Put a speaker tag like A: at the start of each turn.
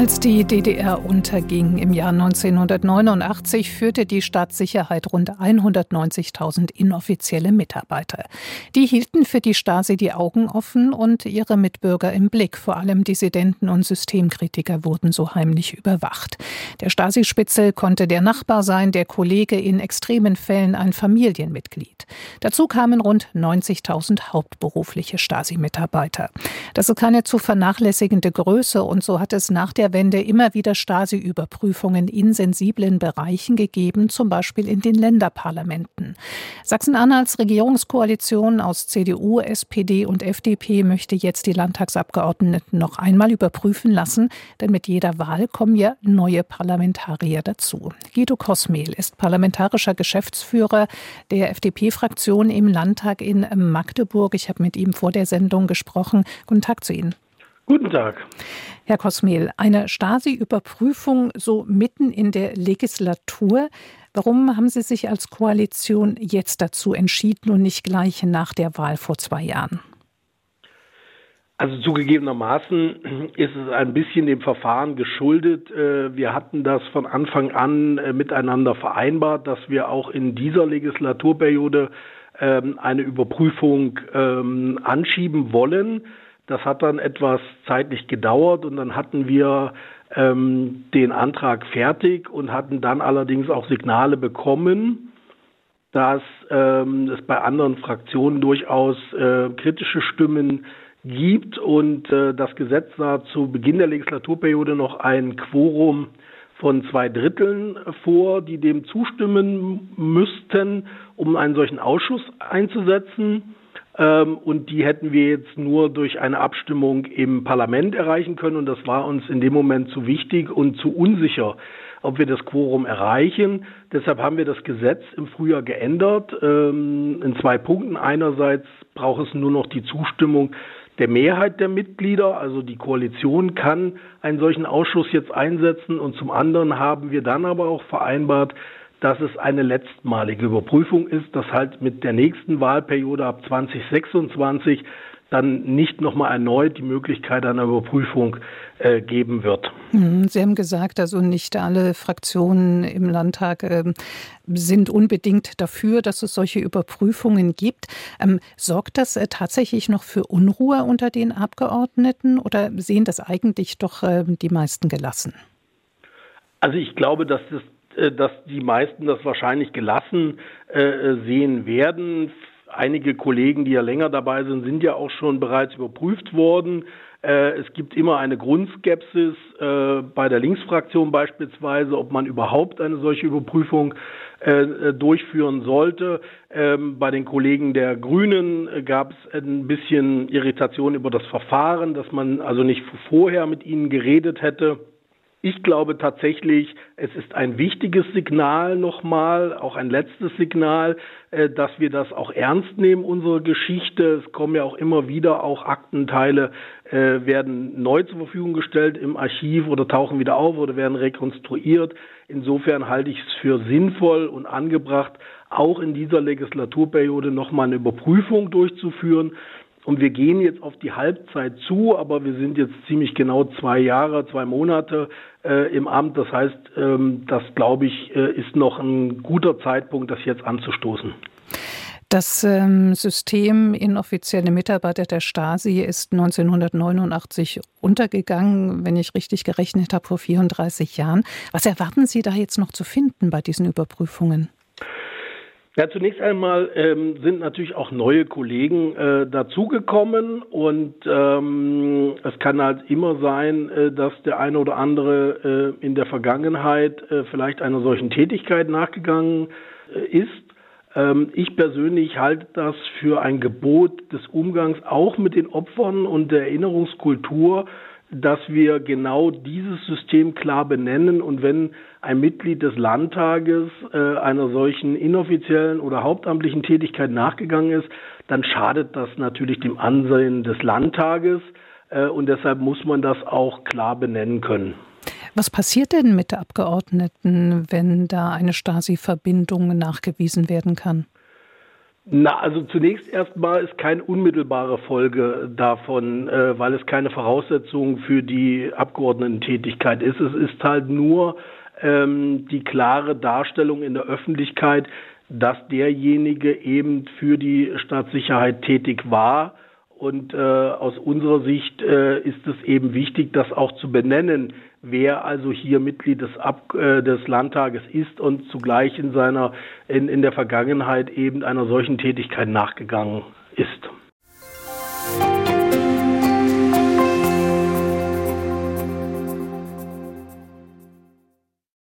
A: Als die DDR unterging im Jahr 1989, führte die Staatssicherheit rund 190.000 inoffizielle Mitarbeiter. Die hielten für die Stasi die Augen offen und ihre Mitbürger im Blick. Vor allem Dissidenten und Systemkritiker wurden so heimlich überwacht. Der Stasi-Spitzel konnte der Nachbar sein, der Kollege, in extremen Fällen ein Familienmitglied. Dazu kamen rund 90.000 hauptberufliche Stasi-Mitarbeiter. Das ist keine zu vernachlässigende Größe und so hat es nach der Wende immer wieder Stasi-Überprüfungen in sensiblen Bereichen gegeben, zum Beispiel in den Länderparlamenten. Sachsen-Anhalts Regierungskoalition aus CDU, SPD und FDP möchte jetzt die Landtagsabgeordneten noch einmal überprüfen lassen, denn mit jeder Wahl kommen ja neue Parlamentarier dazu. Guido Kosmel ist parlamentarischer Geschäftsführer der FDP-Fraktion im Landtag in Magdeburg. Ich habe mit ihm vor der Sendung gesprochen. Guten Tag zu Ihnen.
B: Guten Tag.
A: Herr Kosmel, eine Stasi-Überprüfung so mitten in der Legislatur. Warum haben Sie sich als Koalition jetzt dazu entschieden und nicht gleich nach der Wahl vor zwei Jahren?
B: Also zugegebenermaßen ist es ein bisschen dem Verfahren geschuldet. Äh, wir hatten das von Anfang an äh, miteinander vereinbart, dass wir auch in dieser Legislaturperiode ähm, eine Überprüfung ähm, anschieben wollen. Das hat dann etwas zeitlich gedauert und dann hatten wir ähm, den Antrag fertig und hatten dann allerdings auch Signale bekommen, dass ähm, es bei anderen Fraktionen durchaus äh, kritische Stimmen gibt und äh, das Gesetz sah zu Beginn der Legislaturperiode noch ein Quorum von zwei Dritteln vor, die dem zustimmen müssten, um einen solchen Ausschuss einzusetzen. Ähm, und die hätten wir jetzt nur durch eine Abstimmung im Parlament erreichen können. Und das war uns in dem Moment zu wichtig und zu unsicher, ob wir das Quorum erreichen. Deshalb haben wir das Gesetz im Frühjahr geändert ähm, in zwei Punkten. Einerseits braucht es nur noch die Zustimmung der Mehrheit der Mitglieder, also die Koalition kann einen solchen Ausschuss jetzt einsetzen und zum anderen haben wir dann aber auch vereinbart, dass es eine letztmalige Überprüfung ist, dass halt mit der nächsten Wahlperiode ab 2026 dann nicht nochmal erneut die Möglichkeit einer Überprüfung äh, geben wird.
A: Hm, Sie haben gesagt, also nicht alle Fraktionen im Landtag äh, sind unbedingt dafür, dass es solche Überprüfungen gibt. Ähm, sorgt das äh, tatsächlich noch für Unruhe unter den Abgeordneten oder sehen das eigentlich doch äh, die meisten gelassen?
B: Also ich glaube, dass das dass die meisten das wahrscheinlich gelassen äh, sehen werden. Einige Kollegen, die ja länger dabei sind, sind ja auch schon bereits überprüft worden. Äh, es gibt immer eine Grundskepsis bei der Linksfraktion beispielsweise, ob man überhaupt eine solche Überprüfung durchführen sollte. Ähm, bei den Kollegen der Grünen gab es ein bisschen Irritation über das Verfahren, dass man also nicht vorher mit ihnen geredet hätte. Ich glaube tatsächlich, es ist ein wichtiges Signal nochmal, auch ein letztes Signal, äh, dass wir das auch ernst nehmen, unsere Geschichte. Es kommen ja auch immer wieder auch Aktenteile, äh, werden neu zur Verfügung gestellt im Archiv oder tauchen wieder auf oder werden rekonstruiert. Insofern halte ich es für sinnvoll und angebracht, auch in dieser Legislaturperiode nochmal eine Überprüfung durchzuführen. Und wir gehen jetzt auf die Halbzeit zu, aber wir sind jetzt ziemlich genau zwei Jahre, zwei Monate äh, im Amt. Das heißt, ähm, das glaube ich, äh, ist noch ein guter Zeitpunkt, das jetzt anzustoßen.
A: Das ähm, System inoffizielle Mitarbeiter der Stasi ist 1989 untergegangen, wenn ich richtig gerechnet habe, vor 34 Jahren. Was erwarten Sie da jetzt noch zu finden bei diesen Überprüfungen?
B: Ja, zunächst einmal ähm, sind natürlich auch neue Kollegen äh, dazugekommen und ähm, es kann halt immer sein, äh, dass der eine oder andere äh, in der Vergangenheit äh, vielleicht einer solchen Tätigkeit nachgegangen äh, ist. Ähm, ich persönlich halte das für ein Gebot des Umgangs auch mit den Opfern und der Erinnerungskultur dass wir genau dieses System klar benennen und wenn ein Mitglied des Landtages äh, einer solchen inoffiziellen oder hauptamtlichen Tätigkeit nachgegangen ist, dann schadet das natürlich dem Ansehen des Landtages äh, und deshalb muss man das auch klar benennen können.
A: Was passiert denn mit Abgeordneten, wenn da eine Stasi-Verbindung nachgewiesen werden kann?
B: Na, also zunächst erstmal ist keine unmittelbare Folge davon, äh, weil es keine Voraussetzung für die Abgeordnetentätigkeit ist. Es ist halt nur ähm, die klare Darstellung in der Öffentlichkeit, dass derjenige eben für die Staatssicherheit tätig war. Und äh, aus unserer Sicht äh, ist es eben wichtig, das auch zu benennen, wer also hier Mitglied des, Ab äh, des Landtages ist und zugleich in seiner in, in der Vergangenheit eben einer solchen Tätigkeit nachgegangen ist.